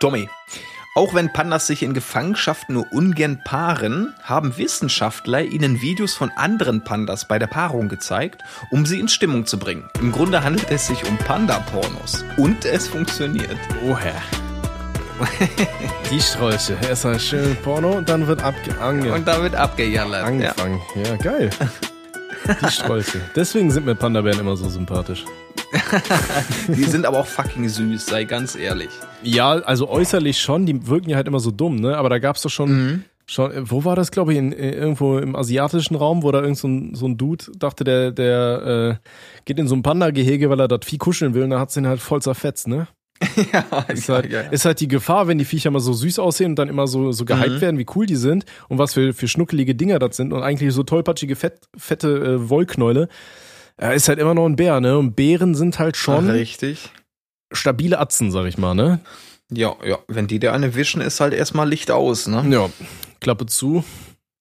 Tommy, auch wenn Pandas sich in Gefangenschaft nur ungern paaren, haben Wissenschaftler ihnen Videos von anderen Pandas bei der Paarung gezeigt, um sie in Stimmung zu bringen. Im Grunde handelt es sich um Panda-Pornos. Und es funktioniert. Woher? Die Strolche. Erstmal schön Porno und dann wird abge ange Und da wird abgejallert. angefangen. Ja. ja, geil. Die Strolche. Deswegen sind mir Panda-Bären immer so sympathisch. Die sind aber auch fucking süß, sei ganz ehrlich. Ja, also äußerlich schon, die wirken ja halt immer so dumm, ne? Aber da gab's doch schon, Mhm. schon, wo war das, glaube ich, in, in, irgendwo im asiatischen Raum, wo da irgend so ein, so ein Dude dachte, der, der äh, geht in so ein Panda-Gehege, weil er das Vieh kuscheln will und da hat's den halt voll zerfetzt, ne? ja, Ist halt, ist halt die Gefahr, wenn die Viecher mal so süß aussehen und dann immer so, so gehypt Mhm. werden, wie cool die sind und was für, für schnuckelige Dinger das sind und eigentlich so tollpatschige, fett, fette äh, Wollknäule. Er ist halt immer noch ein Bär, ne? Und Bären sind halt schon Richtig. stabile Atzen, sag ich mal, ne? Ja, ja. Wenn die dir eine wischen, ist halt erstmal Licht aus, ne? Ja. Klappe zu.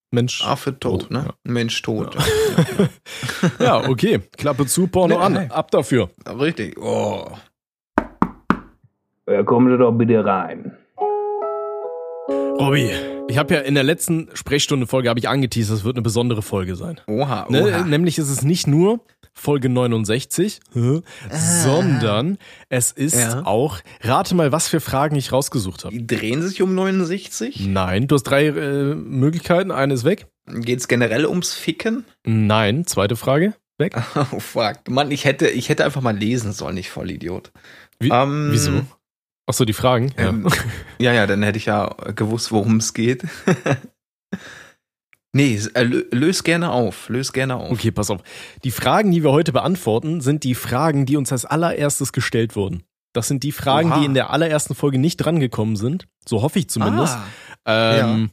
Mensch. Affe tot, Tot, ne? ja. Mensch tot. Ja, okay. Klappe zu, Porno Nee, an. nee. Ab dafür. Ja. Richtig. Oh. Ja, kommen Sie doch bitte rein. Robby, ich habe ja in der letzten Sprechstunde-Folge habe ich angeteasert, es wird eine besondere Folge sein. Oha, Ne? oha. Nämlich ist es nicht nur Folge 69, hä, sondern es ist Ja. auch, rate mal, was für Fragen ich rausgesucht habe. Die drehen sich um 69? Nein, du hast drei äh, Möglichkeiten, eine ist weg. Geht's generell ums Ficken? Nein, zweite Frage, weg. Oh fuck. Mann, ich hätte, ich hätte einfach mal lesen sollen, ich Vollidiot. Wie, Ähm, wieso? Ach so, die Fragen? Ja. Ähm, ja, ja, dann hätte ich ja gewusst, worum es geht. nee, äh, lö- löse gerne auf. Löse gerne auf. Okay, pass auf. Die Fragen, die wir heute beantworten, sind die Fragen, die uns als allererstes gestellt wurden. Das sind die Fragen, Oha. die in der allerersten Folge nicht drangekommen sind. So hoffe ich zumindest. Ah, Ähm,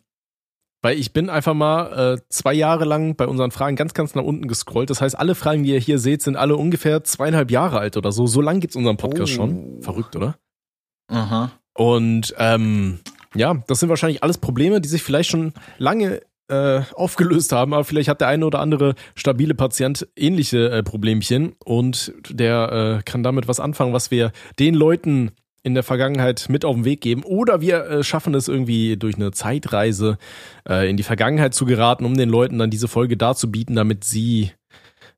Weil ich bin einfach mal äh, zwei Jahre lang bei unseren Fragen ganz, ganz nach unten gescrollt. Das heißt, alle Fragen, die ihr hier seht, sind alle ungefähr zweieinhalb Jahre alt oder so. So lang gibt's unseren Podcast Oh. schon. Verrückt, oder? Aha. Und ähm, ja, das sind wahrscheinlich alles Probleme, die sich vielleicht schon lange äh, aufgelöst haben, aber vielleicht hat der eine oder andere stabile Patient ähnliche äh, Problemchen und der äh, kann damit was anfangen, was wir den Leuten in der Vergangenheit mit auf den Weg geben. Oder wir äh, schaffen es irgendwie durch eine Zeitreise äh, in die Vergangenheit zu geraten, um den Leuten dann diese Folge darzubieten, damit sie,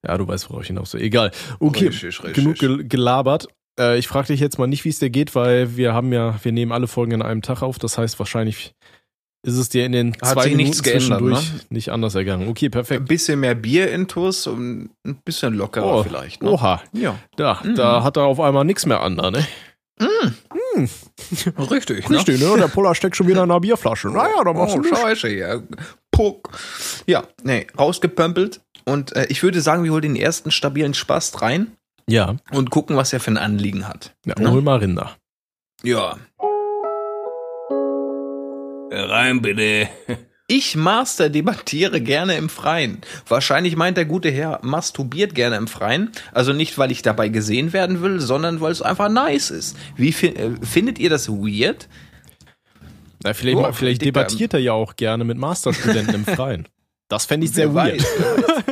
ja, du weißt, worauf ich hinaus will. Egal. Okay, Richtig, richtig. genug gel gelabert. Äh, ich frage dich jetzt mal nicht, wie es dir geht, weil wir haben ja, wir nehmen alle Folgen an einem Tag auf. Das heißt, wahrscheinlich ist es dir in den Hat zwei Minuten nichts geändert, ne? nicht anders ergangen. Okay, Ein perfekt. bisschen mehr Bier intus und ein bisschen lockerer Oh, vielleicht. Ne? Oha, Ja. da, Mhm. da hat er auf einmal nichts mehr an, da, ne? Richtig, Richtig, ne? Der Puller steckt schon wieder in einer Bierflasche. Naja, da machst Oh, du scheiße, ja. Puck. Ja, nee, rausgepömpelt. Und äh, ich würde sagen, wir holen den ersten stabilen Spast rein Ja, und gucken, was er für ein Anliegen hat. ja Ne? hol mal Rinder. Ja. Rein bitte. Ich Master debattiere gerne im Freien. Wahrscheinlich meint der gute Herr masturbiert gerne im Freien. Also nicht, weil ich dabei gesehen werden will, sondern weil es einfach nice ist. Wie fi äh, findet ihr das weird? Na, vielleicht Boah, vielleicht debattiert er ja auch gerne mit Masterstudenten im Freien. Das fände ich sehr Wer weird.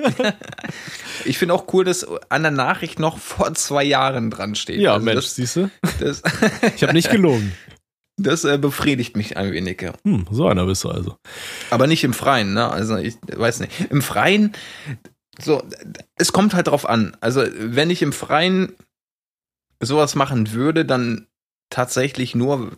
ich finde auch cool, dass an der Nachricht noch vor zwei Jahren dran steht. Ja, Also Mensch, siehst du? Ich habe nicht gelogen. das äh, befriedigt mich ein wenig. Ja. Hm, so einer bist du also. Aber nicht im Freien, ne? Also ich weiß nicht. Im Freien, so, es kommt halt drauf an. Also wenn ich im Freien sowas machen würde, dann tatsächlich nur.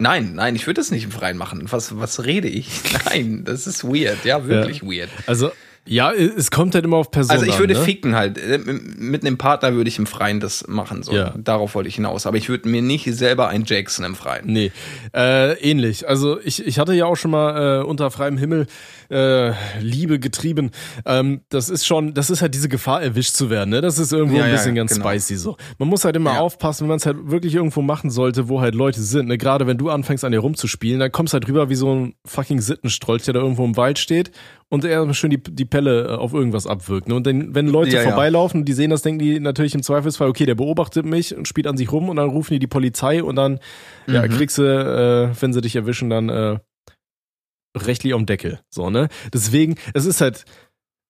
Nein, nein, ich würde das nicht im Freien machen. Was, was rede ich? Nein, das ist weird, ja, wirklich weird. Also, ja, es kommt halt immer auf Person Also ich würde an, ne? ficken halt. Äh, Mit einem Partner würde ich im Freien das machen. So. Ja. Darauf wollte ich hinaus. Aber ich würde mir nicht selber ein Jackson im Freien. Nee, äh, ähnlich. Also ich, ich hatte ja auch schon mal äh, unter freiem Himmel äh, Liebe getrieben. Ähm, das ist schon, das ist halt diese Gefahr, erwischt zu werden. Ne? Das ist irgendwo Ja, ein ja, bisschen ganz genau. spicy so. Man muss halt immer Ja. aufpassen, wenn man es halt wirklich irgendwo machen sollte, wo halt Leute sind. Ne? Gerade wenn du anfängst an dir rumzuspielen, dann kommst halt rüber wie so ein fucking Sittenstrolch, der da irgendwo im Wald steht und er schön die, die Pelle äh, auf irgendwas abwirkt. Ne? Und dann, wenn Leute Ja, ja. vorbeilaufen und die sehen das, denken die natürlich im Zweifelsfall, okay, der beobachtet mich und spielt an sich rum und dann rufen die die Polizei und dann ja, Mhm. kriegst du, äh, wenn sie dich erwischen, dann äh, rechtlich am Deckel. So, ne? Deswegen, es ist halt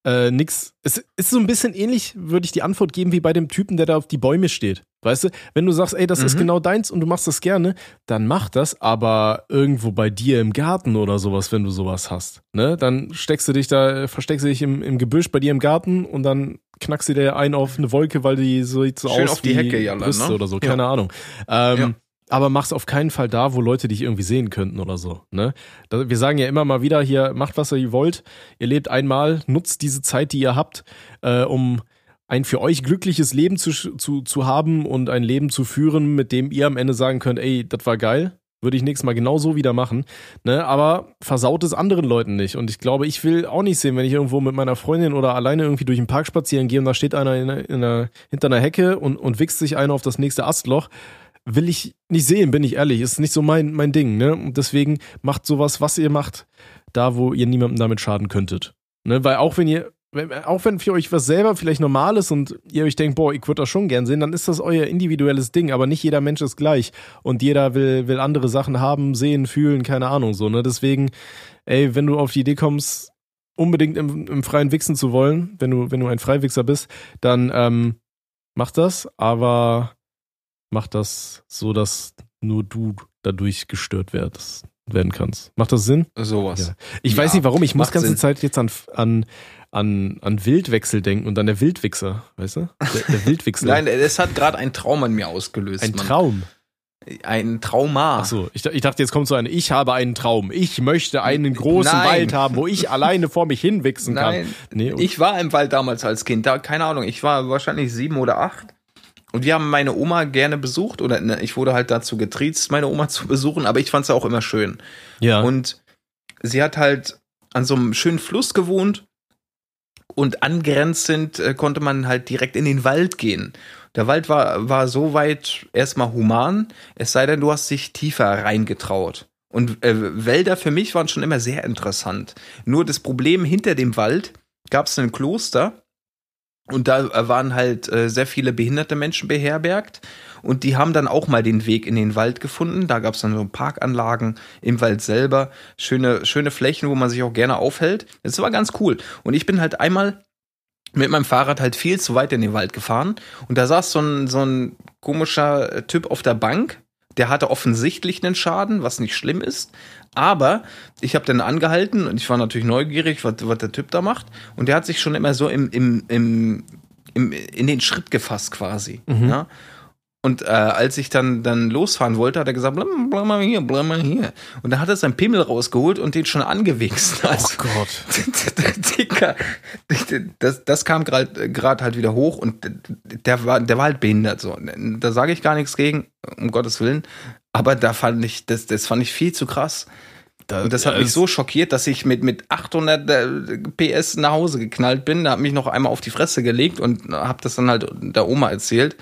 äh, nix. Es ist so ein bisschen ähnlich, würde ich die Antwort geben, wie bei dem Typen, der da auf die Bäume steht. Weißt du, wenn du sagst, ey, das ist Mhm. genau deins und du machst das gerne, dann mach das, aber irgendwo bei dir im Garten oder sowas, wenn du sowas hast. Ne? Dann steckst du dich da, äh, versteckst du dich im, im Gebüsch bei dir im Garten und dann knackst du dir einen auf eine Wolke, weil die so sieht so Schön aus auf die wie Hecke jallern, Brüste ne? oder so, Ja. keine Ahnung. Ähm, Ja. Aber mach's auf keinen Fall da, wo Leute dich irgendwie sehen könnten oder so. Ne? Wir sagen ja immer mal wieder hier, macht was ihr wollt. Ihr lebt einmal, nutzt diese Zeit, die ihr habt, äh, um ein für euch glückliches Leben zu, zu, zu haben und ein Leben zu führen, mit dem ihr am Ende sagen könnt, ey, das war geil, würde ich nächstes Mal genau so wieder machen. Ne? Aber versaut es anderen Leuten nicht. Und ich glaube, ich will auch nicht sehen, wenn ich irgendwo mit meiner Freundin oder alleine irgendwie durch den Park spazieren gehe und da steht einer in, in einer, hinter einer Hecke und, und wichst sich einer auf das nächste Astloch. Will ich nicht sehen, bin ich ehrlich. Ist nicht so mein, mein Ding. Ne? Und deswegen macht sowas, was ihr macht, da, wo ihr niemandem damit schaden könntet. Ne? Weil auch wenn ihr auch wenn für euch was selber vielleicht normal ist und ihr euch denkt, boah, ich würde das schon gern sehen, dann ist das euer individuelles Ding, aber nicht jeder Mensch ist gleich und jeder will, will andere Sachen haben, sehen, fühlen, keine Ahnung, so, ne, deswegen, ey, wenn du auf die Idee kommst, unbedingt im, im freien Wichsen zu wollen, wenn du, wenn du ein Freiwichser bist, dann, ähm, mach das, aber mach das so, dass nur du dadurch gestört werd, werden kannst. Macht das Sinn? Sowas. Ja. Ich Ja, weiß nicht warum, ich muss ganze Sinn. Zeit jetzt an, an, an, an Wildwechsel denken und an der Wildwichser, weißt du? Der, der Wildwichser. Nein, es hat gerade ein Traum an mir ausgelöst. ein Mann. Traum. Ein Trauma. Ach so, ich, ich dachte, jetzt kommt so ein, ich habe einen Traum. Ich möchte einen großen Nein. Wald haben, wo ich alleine vor mich hinwichsen kann. Nein, Nee, okay. ich war im Wald damals als Kind, da keine Ahnung, ich war wahrscheinlich sieben oder acht. Und wir haben meine Oma gerne besucht, oder ne, ich wurde halt dazu getriezt, meine Oma zu besuchen, aber ich fand es auch immer schön. ja. Und sie hat halt an so einem schönen Fluss gewohnt und angrenzend äh, konnte man halt direkt in den Wald gehen. Der Wald war, war so weit erstmal human, es sei denn, du hast dich tiefer reingetraut. Und äh, Wälder für mich waren schon immer sehr interessant. Nur das Problem hinter dem Wald gab es ein Kloster und da äh, waren halt äh, sehr viele behinderte Menschen beherbergt und die haben dann auch mal den Weg in den Wald gefunden. Da gab es dann so Parkanlagen im Wald selber, schöne, schöne Flächen, wo man sich auch gerne aufhält. Das war ganz cool. Und ich bin halt einmal mit meinem Fahrrad halt viel zu weit in den Wald gefahren und da saß so ein, so ein komischer Typ auf der Bank. Der hatte offensichtlich einen Schaden, was nicht schlimm ist. Aber ich habe dann angehalten und ich war natürlich neugierig, was, was der Typ da macht. Und der hat sich schon immer so im, im, im, im, in den Schritt gefasst quasi. Mhm. Ja? Und äh, als ich dann, dann losfahren wollte, hat er gesagt, bleib, bleib mal hier, bleib mal hier. Und da hat er seinen Pimmel rausgeholt und den schon angewichst. Also, oh Gott. Dicker, das, das kam gerade halt wieder hoch und der war, der war halt behindert. So. Da sage ich gar nichts gegen, um Gottes Willen. Aber da fand ich, das, das fand ich viel zu krass. Und das hat mich so schockiert, dass ich mit, mit 800 äh, PS nach Hause geknallt bin. Da hat mich noch einmal auf die Fresse gelegt und habe das dann halt der Oma erzählt.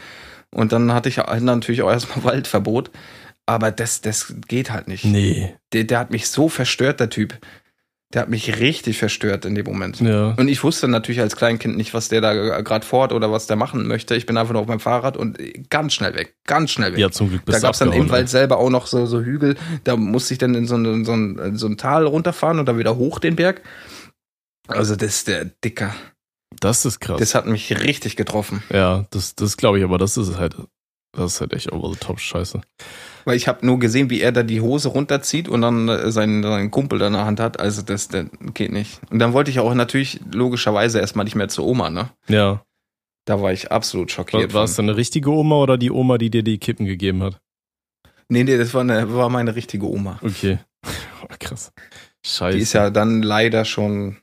Und dann hatte ich halt natürlich auch erstmal Waldverbot. Aber das, das geht halt nicht. Nee. Der, der hat mich so verstört, der Typ. Der hat mich richtig verstört in dem Moment. Ja. Und ich wusste natürlich als Kleinkind nicht, was der da gerade fort oder was der machen möchte. Ich bin einfach nur auf meinem Fahrrad und ganz schnell weg, ganz schnell weg. Ja, zum Glück bist da gab es dann im Wald selber auch noch so, so Hügel. Da musste ich dann in so ein, so, ein, so ein Tal runterfahren und dann wieder hoch den Berg. Also das ist der Dicker. Das ist krass. Das hat mich richtig getroffen. ja, das, das glaube ich, aber das ist halt, das ist halt echt over the top Scheiße. Weil ich habe nur gesehen, wie er da die Hose runterzieht und dann äh, seinen, seinen Kumpel da in der Hand hat. Also das, das geht nicht. Und dann wollte ich auch natürlich logischerweise erstmal nicht mehr zur Oma, ne? Ja. Da war ich absolut schockiert. war es dann eine richtige Oma oder die Oma, die dir die Kippen gegeben hat? Nee, nee, das war, eine, war meine richtige Oma. Okay. Krass. Scheiße. Die ist ja dann leider schon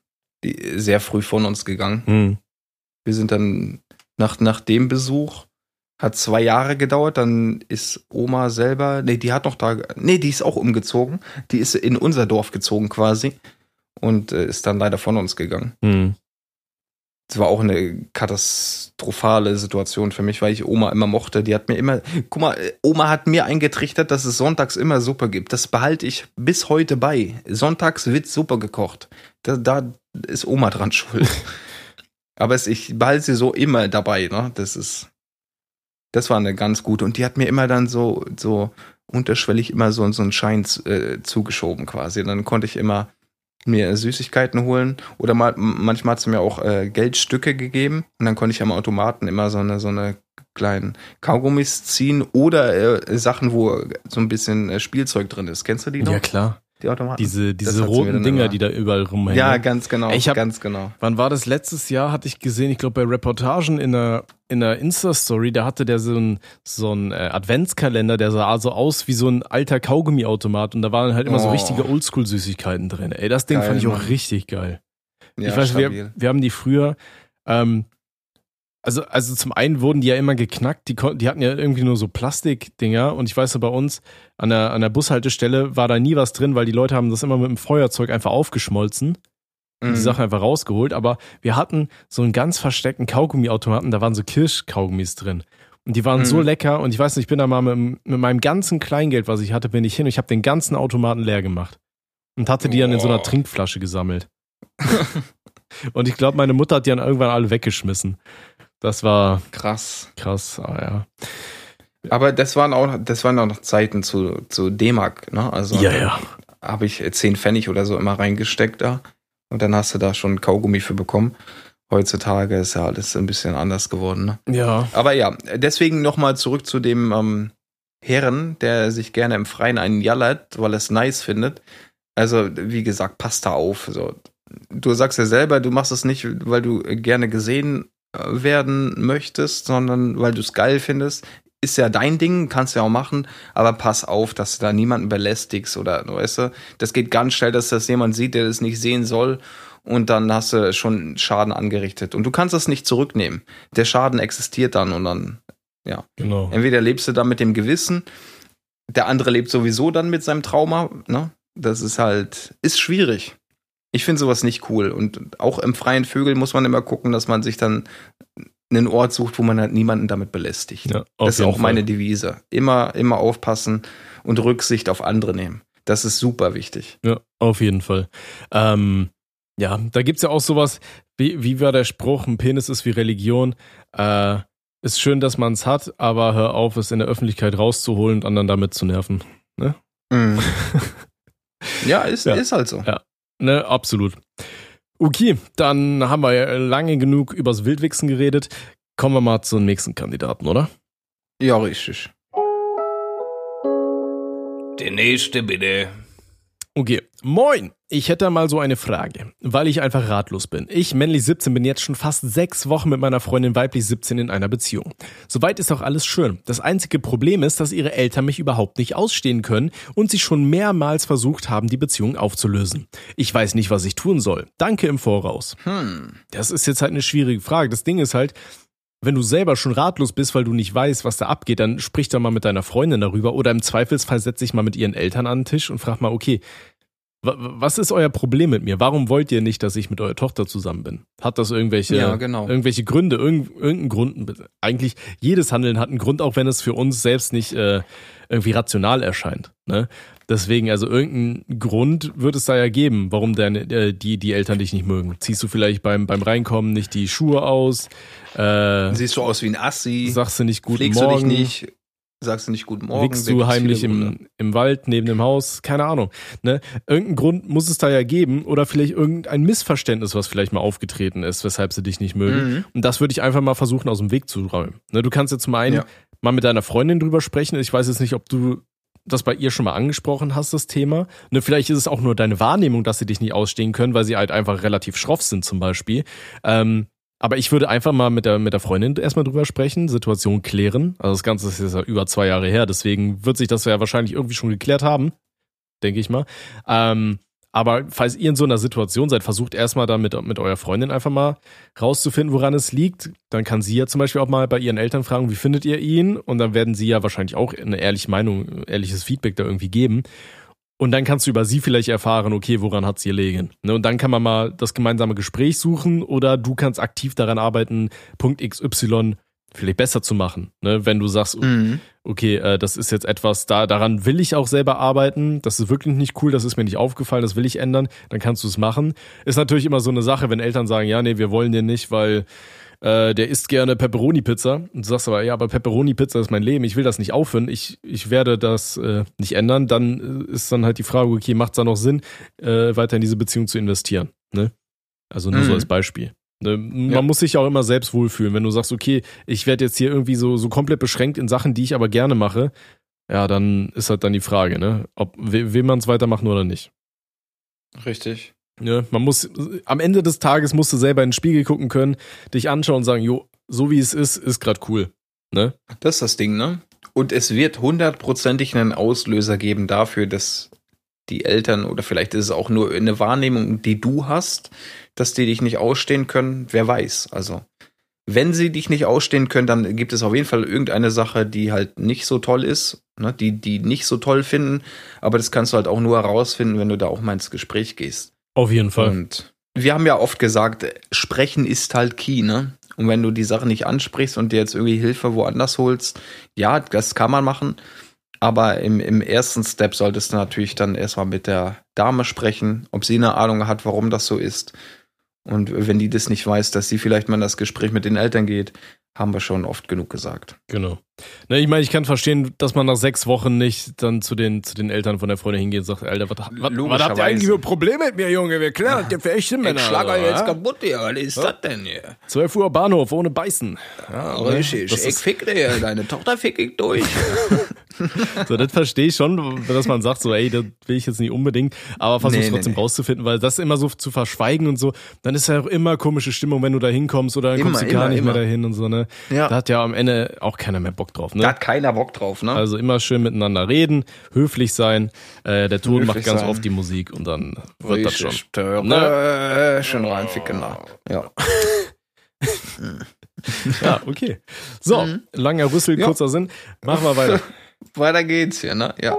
die, sehr früh von uns gegangen. Hm. Wir sind dann nach, nach dem Besuch, hat zwei Jahre gedauert, dann ist Oma selber, nee, die hat noch da, nee, die ist auch umgezogen. Die ist in unser Dorf gezogen quasi und äh, ist dann leider von uns gegangen. Hm. Es war auch eine katastrophale Situation für mich, weil ich Oma immer mochte. Die hat mir immer, guck mal, Oma hat mir eingetrichtert, dass es sonntags immer Suppe gibt. Das behalte ich bis heute bei. Sonntags wird Suppe gekocht. Da, da ist Oma dran schuld. Aber es, ich behalte sie so immer dabei, ne? Das ist, das war eine ganz gute. Und die hat mir immer dann so, so unterschwellig immer so, so einen Schein äh, zugeschoben quasi. Und dann konnte ich immer mir Süßigkeiten holen oder mal manchmal hat sie mir auch äh, Geldstücke gegeben und dann konnte ich am Automaten immer so eine so eine kleinen Kaugummis ziehen oder äh, Sachen, wo so ein bisschen äh, Spielzeug drin ist. Kennst du die noch? Ja, klar. Die Automaten? Diese, diese roten Dinger, die da überall rumhängen. ja, ganz genau. Ich hab- ganz genau. Wann war das? Letztes Jahr hatte ich gesehen, ich glaube bei Reportagen in einer, in einer Insta-Story, da hatte der so ein, so äh, Adventskalender, der sah so aus wie so ein alter Kaugummiautomat und da waren halt immer so Oh. richtige Oldschool-Süßigkeiten drin. Ey, das Ding Geil, fand ich auch Mann. richtig geil. Ja, ich weiß, stabil. wir, wir haben die früher, ähm, also, also zum einen wurden die ja immer geknackt, die, kon- die hatten ja irgendwie nur so Plastikdinger und ich weiß so bei uns an der, an der Bushaltestelle war da nie was drin, weil die Leute haben das immer mit dem Feuerzeug einfach aufgeschmolzen und Mhm. die Sachen einfach rausgeholt, aber wir hatten so einen ganz versteckten Kaugummiautomaten, da waren so Kirschkaugummis drin. Und die waren Mhm. so lecker und ich weiß nicht, ich bin da mal mit, mit meinem ganzen Kleingeld, was ich hatte, bin ich hin und ich habe den ganzen Automaten leer gemacht. Und hatte die dann in so einer. Trinkflasche gesammelt. und ich glaube, meine Mutter hat die dann irgendwann alle weggeschmissen. Das war Krass. krass, ah, ja. Aber das waren auch, das waren auch noch Zeiten zu, zu D-Mark, ne? Also Ja, ja. habe ich 10 Pfennig oder so immer reingesteckt da. Und dann hast du da schon Kaugummi für bekommen. Heutzutage ist ja alles ein bisschen anders geworden, ne? Ja. Aber ja, deswegen nochmal zurück zu dem ähm, Herren, der sich gerne im Freien einen jallert, weil er es nice findet. Also, wie gesagt, passt da auf. So. Du sagst ja selber, du machst es nicht, weil du gerne gesehen äh, werden möchtest, sondern weil du es geil findest. Ist ja dein Ding, kannst ja auch machen, aber pass auf, dass du da niemanden belästigst oder, weißt du, das geht ganz schnell, dass das jemand sieht, der das nicht sehen soll und dann hast du schon Schaden angerichtet. Und du kannst das nicht zurücknehmen. Der Schaden existiert dann und dann, Genau. entweder lebst du dann mit dem Gewissen, der andere lebt sowieso dann mit seinem Trauma, ne? Das ist halt, ist schwierig. Ich finde sowas nicht cool. Und auch im freien Vögel muss man immer gucken, dass man sich dann einen Ort sucht, wo man halt niemanden damit belästigt. Ja, das ist auch Fall. meine Devise. Immer, immer aufpassen und Rücksicht auf andere nehmen. Das ist super wichtig. Ja, auf jeden Fall. Ähm, ja, da gibt's ja auch sowas, wie, wie war der Spruch, ein Penis ist wie Religion. Äh, ist schön, dass man's hat, aber hör auf, es in der Öffentlichkeit rauszuholen und anderen damit zu nerven. ja, ist, Ja. ist halt so. Ja. Ne, absolut. Okay, dann haben wir ja lange genug übers Wildwichsen geredet. Kommen wir mal zum nächsten Kandidaten, oder? Ja, richtig. Der nächste bitte. Okay, moin. Ich hätte mal so eine Frage, weil ich einfach ratlos bin. Ich, männlich 17, bin jetzt schon fast sechs Wochen mit meiner Freundin weiblich 17 in einer Beziehung. Soweit ist auch alles schön. Das einzige Problem ist, dass ihre Eltern mich überhaupt nicht ausstehen können und sie schon mehrmals versucht haben, die Beziehung aufzulösen. Ich weiß nicht, was ich tun soll. Danke im Voraus. Hm. Das ist jetzt halt eine schwierige Frage. Das Ding ist halt, wenn du selber schon ratlos bist, weil du nicht weißt, was da abgeht, dann sprich doch mal mit deiner Freundin darüber oder im Zweifelsfall setz dich mal mit ihren Eltern an den Tisch und frag mal, okay, wa- was ist euer Problem mit mir? Warum wollt ihr nicht, dass ich mit eurer Tochter zusammen bin? Hat das irgendwelche, Ja, genau. irgendwelche Gründe, irgend, irgendeinen Grund? Eigentlich jedes Handeln hat einen Grund, auch wenn es für uns selbst nicht äh, irgendwie rational erscheint. Ne? Deswegen, also irgendeinen Grund wird es da ja geben, warum deine, äh, die, die Eltern dich nicht mögen. Ziehst du vielleicht beim, beim Reinkommen nicht die Schuhe aus? Äh, Siehst du aus wie ein Assi? sagst du nicht guten Pflegst Morgen? du dich nicht? Sagst du nicht guten Morgen? Wickst du heimlich im, im Wald neben dem Haus? Keine Ahnung. Ne? Irgendeinen Grund muss es da ja geben oder vielleicht irgendein Missverständnis, was vielleicht mal aufgetreten ist, weshalb sie dich nicht mögen. Mhm. Und das würde ich einfach mal versuchen, aus dem Weg zu räumen. Ne? Du kannst jetzt zum einen Ja. mal mit deiner Freundin drüber sprechen. Ich weiß jetzt nicht, ob du das bei ihr schon mal angesprochen hast, das Thema. Ne, vielleicht ist es auch nur deine Wahrnehmung, dass sie dich nicht ausstehen können, weil sie halt einfach relativ schroff sind zum Beispiel. Ähm, aber ich würde einfach mal mit der, mit der Freundin erstmal drüber sprechen, Situation klären. Also das Ganze ist jetzt ja über zwei Jahre her, deswegen wird sich das ja wahrscheinlich irgendwie schon geklärt haben, denke ich mal. Ähm, aber falls ihr in so einer Situation seid, versucht erstmal dann mit, mit eurer Freundin einfach mal rauszufinden, woran es liegt. Dann kann sie ja zum Beispiel auch mal bei ihren Eltern fragen, wie findet ihr ihn? Und dann werden sie ja wahrscheinlich auch eine ehrliche Meinung, ehrliches Feedback da irgendwie geben. Und dann kannst du über sie vielleicht erfahren, okay, woran hat's ihr liegen. Ne? Und dann kann man mal das gemeinsame Gespräch suchen oder du kannst aktiv daran arbeiten, Punkt XY vielleicht besser zu machen. Ne? Wenn du sagst, Mhm. okay, äh, das ist jetzt etwas, da daran will ich auch selber arbeiten, das ist wirklich nicht cool, das ist mir nicht aufgefallen, das will ich ändern, dann kannst du es machen. Ist natürlich immer so eine Sache, wenn Eltern sagen, ja, nee, wir wollen den nicht, weil äh, der isst gerne Pepperoni-Pizza. Und du sagst aber, ja, aber Pepperoni-Pizza ist mein Leben, ich will das nicht aufhören, ich, ich werde das äh, nicht ändern, dann äh, ist dann halt die Frage, okay, macht es da noch Sinn, äh, weiter in diese Beziehung zu investieren? Ne? Also nur so Mhm. als Beispiel. Ne, man Ja. muss sich auch immer selbst wohlfühlen. Wenn du sagst, okay, ich werde jetzt hier irgendwie so, so komplett beschränkt in Sachen, die ich aber gerne mache, ja, dann ist halt dann die Frage, ne? Ob will man es weitermachen oder nicht. Richtig. Ne? Man muss, am Ende des Tages musst du selber in den Spiegel gucken können, dich anschauen und sagen, jo, so wie es ist, ist gerade cool. Ne? Das ist das Ding, ne? Und es wird hundertprozentig einen Auslöser geben dafür, dass die Eltern oder vielleicht ist es auch nur eine Wahrnehmung, die du hast, dass die dich nicht ausstehen können. Wer weiß. Also, wenn sie dich nicht ausstehen können, dann gibt es auf jeden Fall irgendeine Sache, die halt nicht so toll ist, ne? die die nicht so toll finden. Aber das kannst du halt auch nur herausfinden, wenn du da auch mal ins Gespräch gehst. Auf jeden Fall. Und wir haben ja oft gesagt, sprechen ist halt key, ne? Und wenn du die Sache nicht ansprichst und dir jetzt irgendwie Hilfe woanders holst, ja, das kann man machen. Aber im, im ersten Step solltest du natürlich dann erstmal mit der Dame sprechen, ob sie eine Ahnung hat, warum das so ist. Und wenn die das nicht weiß, dass sie vielleicht mal in das Gespräch mit den Eltern geht, haben wir schon oft genug gesagt. Genau. Ne, ich meine, ich kann verstehen, dass man nach sechs Wochen nicht dann zu den, zu den Eltern von der Freundin hingeht und sagt, Alter, was, was, was habt ihr eigentlich für Probleme mit mir, Junge? Wir klären das hier für echte Männer. oder? kaputt, ja. Was ist das denn hier? 12 Uhr Bahnhof ohne Beißen. Ja, ne? Richtig, Das ich fick dir, deine Tochter fick ich durch. so, das verstehe ich schon, dass man sagt, so, ey, das will ich jetzt nicht unbedingt, aber versuch nee, trotzdem nee. rauszufinden, weil das immer so zu verschweigen und so, dann ist ja auch immer komische Stimmung, wenn du da hinkommst oder dann Immer, kommst du gar immer, nicht immer. mehr dahin und so, ne? Ja. Da hat ja am Ende auch keiner mehr Bock drauf, ne? Da hat keiner Bock drauf, ne? Also immer schön miteinander reden, höflich sein. Äh, der Ton Höflich macht ganz sein. oft die Musik und dann wird das schon. Richtig, Töre, Ne? Schön reinficken. da. Ja. Ja, okay. So, Mhm. langer Rüssel, Ja. kurzer Sinn. Machen wir weiter. Weiter geht's hier, ne? Ja.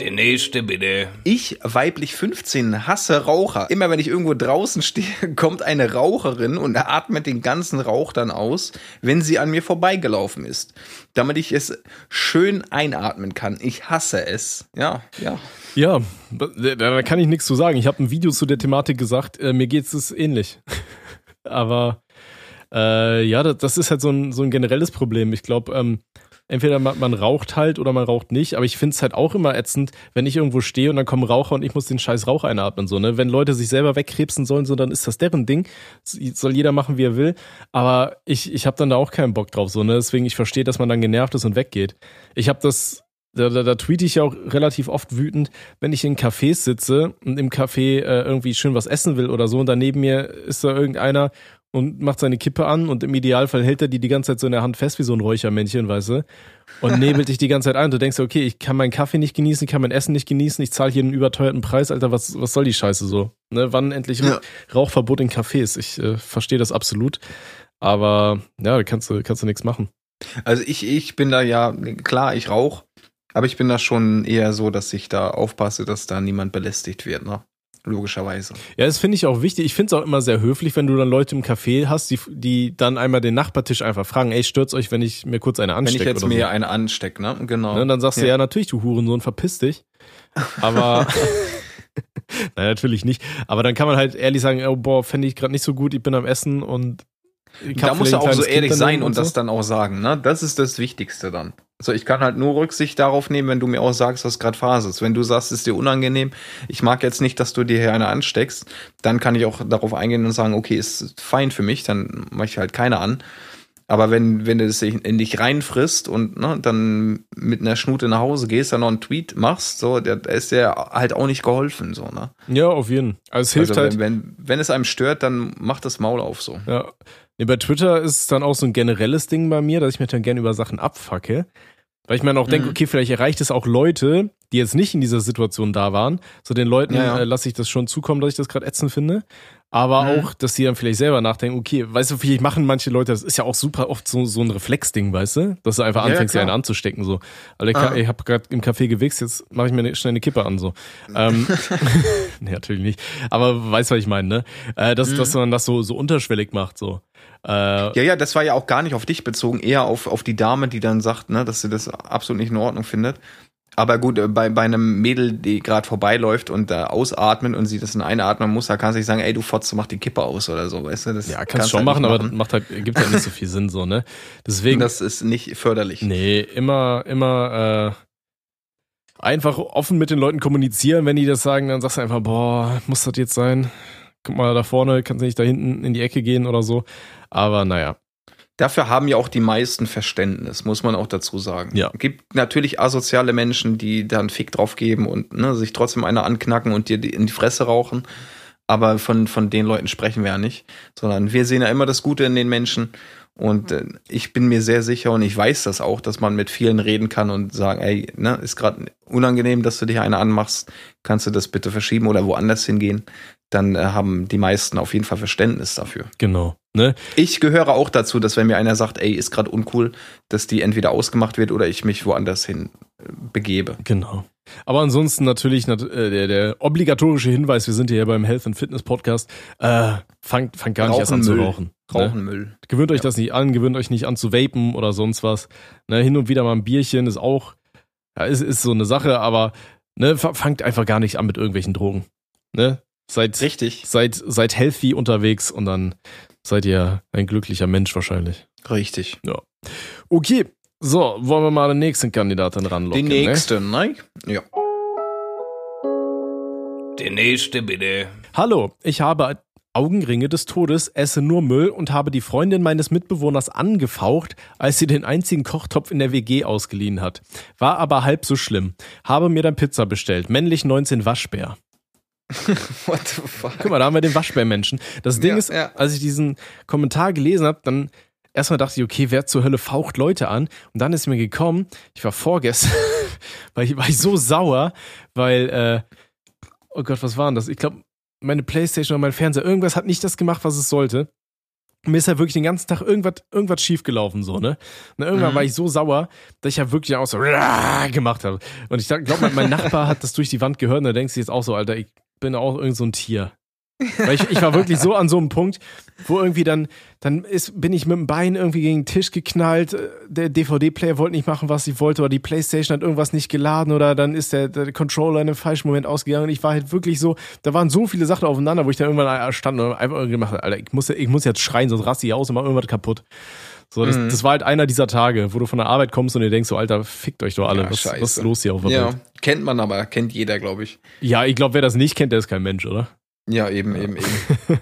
Der nächste bitte. Ich, weiblich 15, hasse Raucher. Immer wenn ich irgendwo draußen stehe, kommt eine Raucherin und atmet den ganzen Rauch dann aus, wenn sie an mir vorbeigelaufen ist. Damit ich es schön einatmen kann. Ich hasse es. Ja, ja. Ja, da, da kann ich nichts zu sagen. Ich habe ein Video zu der Thematik gesagt, äh, mir geht's es ähnlich. Aber äh, ja, das, das ist halt so ein, so ein generelles Problem. Ich glaube, ähm, entweder man, man raucht halt oder man raucht nicht, aber ich finde es halt auch immer ätzend, wenn ich irgendwo stehe und dann kommen Raucher und ich muss den scheiß Rauch einatmen. So, ne? Wenn Leute sich selber wegkrebsen sollen, so, dann ist das deren Ding. Soll jeder machen, wie er will. Aber ich, ich habe dann da auch keinen Bock drauf. So, ne? Deswegen, ich verstehe, dass man dann genervt ist und weggeht. Ich habe das da, da, da tweete ich ja auch relativ oft wütend, wenn ich in Cafés sitze und im Café äh, irgendwie schön was essen will oder so und daneben mir ist da irgendeiner und macht seine Kippe an und im Idealfall hält er die die ganze Zeit so in der Hand fest wie so ein Räuchermännchen, weißt du, und nebelt dich die ganze Zeit ein. Und du denkst, okay, ich kann meinen Kaffee nicht genießen, ich kann mein Essen nicht genießen, ich zahle hier einen überteuerten Preis, Alter, was, was soll die Scheiße so? Ne, wann endlich Ja. Rauchverbot in Cafés? Ich äh, verstehe das absolut, aber ja, da kannst du, kannst du nichts machen. Also ich, ich bin da ja, klar, ich rauche, aber ich bin da schon eher so, dass ich da aufpasse, dass da niemand belästigt wird, ne? Logischerweise. Ja, das finde ich auch wichtig. Ich finde es auch immer sehr höflich, wenn du dann Leute im Café hast, die, die dann einmal den Nachbartisch einfach fragen, ey, stört's euch, wenn ich mir kurz eine Wenn ich anstecke jetzt oder mir so. eine anstecke, ne? Genau. Ne, dann sagst du, ja, natürlich, du Hurensohn, verpiss dich. Aber, nein, natürlich nicht. Aber dann kann man halt ehrlich sagen, oh, boah, fände ich gerade nicht so gut, ich bin am Essen und da vielleicht ein auch so ehrlich sein und das so. dann auch sagen, ne? Das ist das Wichtigste dann. Also ich kann halt nur Rücksicht darauf nehmen, wenn du mir auch sagst, was gerade Phase ist. Wenn du sagst, es ist dir unangenehm, ich mag jetzt nicht, dass du dir hier eine ansteckst, dann kann ich auch darauf eingehen und sagen, okay, ist fein für mich, dann mache ich halt keine an. Aber wenn, wenn du das in dich reinfrisst und ne, dann mit einer Schnute nach Hause gehst, dann noch einen Tweet machst, so, da ist dir halt auch nicht geholfen, so, ne? Ja, auf jeden Fall. Also es hilft Also halt. wenn, wenn, wenn es einem stört, dann mach das Maul auf so. Ja. Nee, bei Twitter ist es dann auch so ein generelles Ding bei mir, dass ich mich dann gerne über Sachen abfacke. Weil ich mir dann auch denke, Mhm. okay, vielleicht erreicht es auch Leute, die jetzt nicht in dieser Situation da waren. So den Leuten Ja, ja. äh, lasse ich das schon zukommen, dass ich das gerade ätzend finde. Aber Mhm. auch, dass sie dann vielleicht selber nachdenken, okay, weißt du, vielleicht machen manche Leute, das ist ja auch super oft so, so ein Reflexding, weißt du? Dass du einfach Ja, anfängst, dir klar. eine anzustecken, so. Also ich, Ah. ich habe gerade im Café gewichst, jetzt mache ich mir eine, schnell eine Kippe an, so. Ähm, nee, natürlich nicht. Aber weißt, was ich meine, ne? Äh, dass, dass man das so, so unterschwellig macht, so. Äh, Ja, ja, das war ja auch gar nicht auf dich bezogen, eher auf, auf die Dame, die dann sagt, ne, dass sie das absolut nicht in Ordnung findet. Aber gut, äh, bei, bei einem Mädel, die gerade vorbeiläuft und da ausatmen und sie das in einatmen muss, da kannst du nicht sagen, ey, du Fotze, mach die Kippe aus oder so, weißt du? Das Ja, kannst, du schon halt machen, nicht aber das macht halt, gibt halt nicht so viel Sinn, so, ne? Deswegen, das ist nicht förderlich. nee, immer, immer, äh, einfach offen mit den Leuten kommunizieren. Wenn die das sagen, dann sagst du einfach, boah, muss das jetzt sein? Guck mal da vorne, kannst nicht da hinten in die Ecke gehen oder so. Aber naja. Dafür haben ja auch die meisten Verständnis, muss man auch dazu sagen. Ja. Gibt natürlich asoziale Menschen, die da einen Fick drauf geben und ne, sich trotzdem einer anknacken und dir in die Fresse rauchen. Aber von, von den Leuten sprechen wir ja nicht, sondern wir sehen ja immer das Gute in den Menschen. Und äh, ich bin mir sehr sicher und ich weiß das auch, dass man mit vielen reden kann und sagen, ey, ne, ist gerade unangenehm, dass du dich eine anmachst, kannst du das bitte verschieben oder woanders hingehen? Dann äh, haben die meisten auf jeden Fall Verständnis dafür. Genau. Ne? Ich gehöre auch dazu, dass wenn mir einer sagt, ey, ist gerade uncool, dass die entweder ausgemacht wird oder ich mich woanders hin äh, begebe. Genau. Aber ansonsten natürlich nat äh, der, der obligatorische Hinweis, wir sind hier beim Health and Fitness Podcast, äh, fangt, fangt gar nicht erst an zu Müll. rauchen. Rauchen Ne? Müll. Gewöhnt euch Ja. das nicht an, gewöhnt euch nicht an zu vapen oder sonst was. Ne? Hin und wieder mal ein Bierchen ist auch, ja, ist, ist so eine Sache, aber ne, fa- fangt einfach gar nicht an mit irgendwelchen Drogen. Ne? Seid, Richtig. seid, seid healthy unterwegs und dann seid ihr ein glücklicher Mensch wahrscheinlich. Richtig. Okay, so, wollen wir mal den nächsten Kandidaten ranlocken. Die nächste, ne? Ja. Der nächste bitte. Hallo, ich habe Augenringe des Todes, esse nur Müll und habe die Freundin meines Mitbewohners angefaucht, als sie den einzigen Kochtopf in der WG ausgeliehen hat. War aber halb so schlimm. Habe mir dann Pizza bestellt. Männlich 19 Waschbär. What the fuck? Guck mal, da haben wir den Waschbärmenschen. Das Ding Ja, ist, ja. als ich diesen Kommentar gelesen habe, dann erstmal dachte ich, okay, wer zur Hölle faucht Leute an? Und dann ist mir gekommen, ich war vorgestern, weil ich war ich so sauer, weil, äh, oh Gott, was war denn das? Ich glaube, meine Playstation oder mein Fernseher, irgendwas hat nicht das gemacht, was es sollte. Und mir ist ja wirklich den ganzen Tag irgendwas, irgendwas schiefgelaufen, so, ne? Und irgendwann Mhm. war ich so sauer, dass ich ja wirklich auch so gemacht habe. Und ich glaube, mein, mein Nachbar hat das durch die Wand gehört und da denkst du jetzt auch so, Alter, ich bin auch irgend so ein Tier. Weil ich, ich war wirklich so an so einem Punkt, wo irgendwie dann, dann ist, bin ich mit dem Bein irgendwie gegen den Tisch geknallt, der DVD-Player wollte nicht machen, was ich wollte, oder die Playstation hat irgendwas nicht geladen, oder dann ist der, der Controller in einem falschen Moment ausgegangen. Und ich war halt wirklich so, da waren so viele Sachen aufeinander, wo ich dann irgendwann stand und einfach irgendwie gemacht habe, Alter, ich muss, ich muss jetzt schreien, sonst raste ich aus und mach irgendwas kaputt. So, das, Mhm. das war halt einer dieser Tage, wo du von der Arbeit kommst und dir denkst so, Alter, fickt euch doch alle, Ja, was, scheiße. was ist los hier auf der Ja, Welt? kennt man aber, kennt jeder, glaube ich. Ja, ich glaube, wer das nicht kennt, der ist kein Mensch, oder? Ja, eben, eben, eben.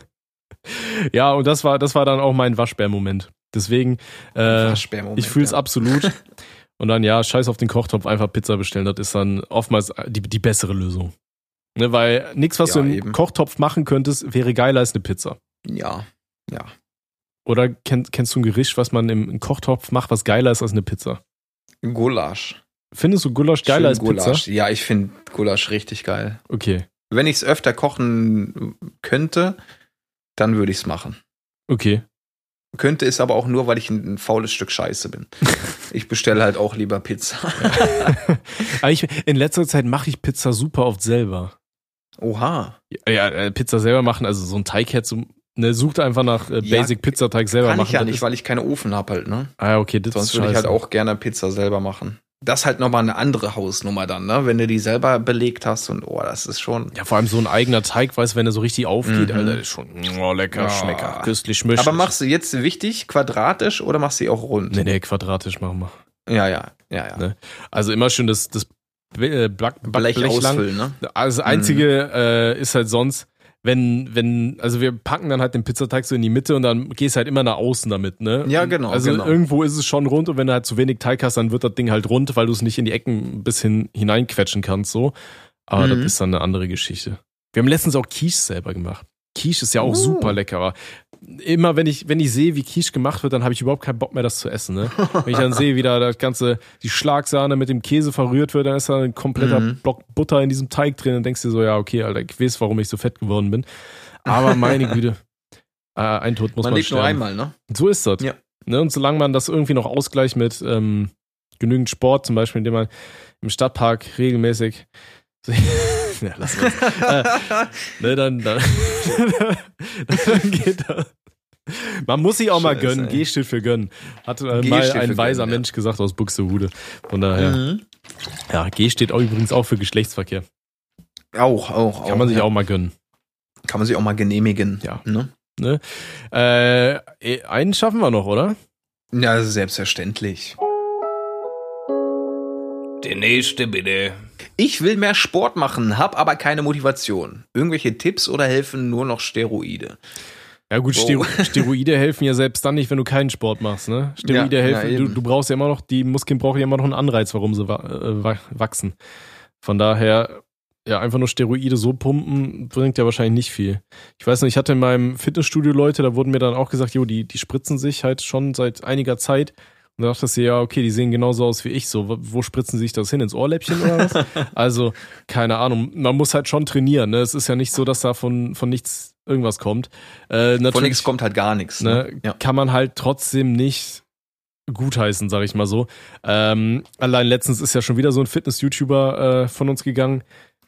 Ja, und das war, das war dann auch mein Waschbär-Moment. Deswegen, äh, Waschbärmoment, ich fühl's ja. absolut. Und dann, ja, scheiß auf den Kochtopf, einfach Pizza bestellen. Das ist dann oftmals die, die bessere Lösung. Ne, weil nichts, was Ja, du im eben. Kochtopf machen könntest, wäre geiler als eine Pizza. Ja, ja. Oder kenn, kennst du ein Gericht, was man im, Kochtopf macht, was geiler ist als eine Pizza? Gulasch. Findest du Gulasch geiler Schön als Gulasch. Pizza? Ja, ich finde Gulasch richtig geil. Okay, Wenn ich es öfter kochen könnte, dann würde ich es machen. okay. Könnte es aber auch nur, weil ich ein, ein faules Stück Scheiße bin. ich bestelle halt auch lieber Pizza. Aber ich, in letzter Zeit mache ich Pizza super oft selber. Oha. Ja, ja, äh, Pizza selber machen, also so ein Teig so, ne, sucht einfach nach äh, Ja, Basic Pizzateig selber Kann machen. ich ja das nicht, weil ich keine Ofen hab halt, ne? Ah, okay, das Sonst würde ich halt auch gerne Pizza selber machen. Das ist halt nochmal eine andere Hausnummer dann, ne? Wenn du die selber belegt hast und oh, das ist schon. Ja, vor allem so ein eigener Teig, weißt du, wenn er so richtig aufgeht, Mhm. Alter, ist schon oh, lecker, Ja. schmecker, köstlich schmeckt. Aber machst du jetzt wichtig quadratisch oder machst du sie auch rund? Nee, nee, quadratisch machen wir. Ja, ja, ja, ja. Ne? Also immer schön das, das äh, Back, Blech Backblech lang. ausfüllen, ne? Also das Einzige äh, ist halt sonst, wenn, wenn, also wir packen dann halt den Pizzateig so in die Mitte und dann gehst halt immer nach außen damit, ne? Ja, genau, Also genau. irgendwo ist es schon rund und wenn du halt zu wenig Teig hast, dann wird das Ding halt rund, weil du es nicht in die Ecken bis hin hineinquetschen kannst, so. Aber Mhm. das ist dann eine andere Geschichte. Wir haben letztens auch Quiche selber gemacht. Quiche ist ja auch Uh. super lecker, immer wenn ich, wenn ich sehe, wie Quiche gemacht wird, dann habe ich überhaupt keinen Bock mehr, das zu essen. Ne? Wenn ich dann sehe, wie da das ganze, die Schlagsahne mit dem Käse verrührt wird, dann ist da ein kompletter Mhm. Block Butter in diesem Teig drin. Dann denkst du dir so, ja, okay, Alter, ich weiß, warum ich so fett geworden bin. Aber meine Güte, äh, ein Tod muss man, Man lebt nur sterben. einmal, ne? So ist das. Ja. Ne? Und solange man das irgendwie noch ausgleicht mit ähm, genügend Sport, zum Beispiel, indem man im Stadtpark regelmäßig ja, lass mal. äh, ne, dann, dann, dann geht das. Man muss sich auch mal Scheiße, gönnen. ey. G steht für gönnen. Hat äh, mal ein weiser gönnen, ja. Mensch gesagt aus Buxtehude. Von daher, Mhm. ja, G steht auch übrigens auch für Geschlechtsverkehr. Auch, auch, auch. Kann man sich ja. auch mal gönnen. Kann man sich auch mal genehmigen. Ja. Ne? Äh, eh, einen schaffen wir noch, oder? Ja, selbstverständlich. Der nächste bitte. Ich will mehr Sport machen, hab aber keine Motivation. Irgendwelche Tipps oder helfen nur noch Steroide? Ja gut. Stero Steroide helfen ja selbst dann nicht, wenn du keinen Sport machst, ne? Steroide Ja, helfen, ja, du, du brauchst ja immer noch, die Muskeln brauchen ja immer noch einen Anreiz, warum sie äh, wa- wachsen. Von daher, ja, einfach nur Steroide so pumpen, bringt ja wahrscheinlich nicht viel. Ich weiß nicht, ich hatte in meinem Fitnessstudio Leute, da wurden mir dann auch gesagt, jo, die, die spritzen sich halt schon seit einiger Zeit. Und da dachte ich, ja, okay, die sehen genauso aus wie ich. So, wo- spritzen sie sich das hin? Ins Ohrläppchen oder was? also, keine Ahnung. Man muss halt schon trainieren. Ne? Es ist ja nicht so, dass da von, von nichts irgendwas kommt. Äh, Von nichts kommt halt gar nichts. Ne? ne, Ja. kann man halt trotzdem nicht gutheißen, sag ich mal so. Ähm, allein letztens ist ja schon wieder so ein Fitness-YouTuber äh, von uns gegangen,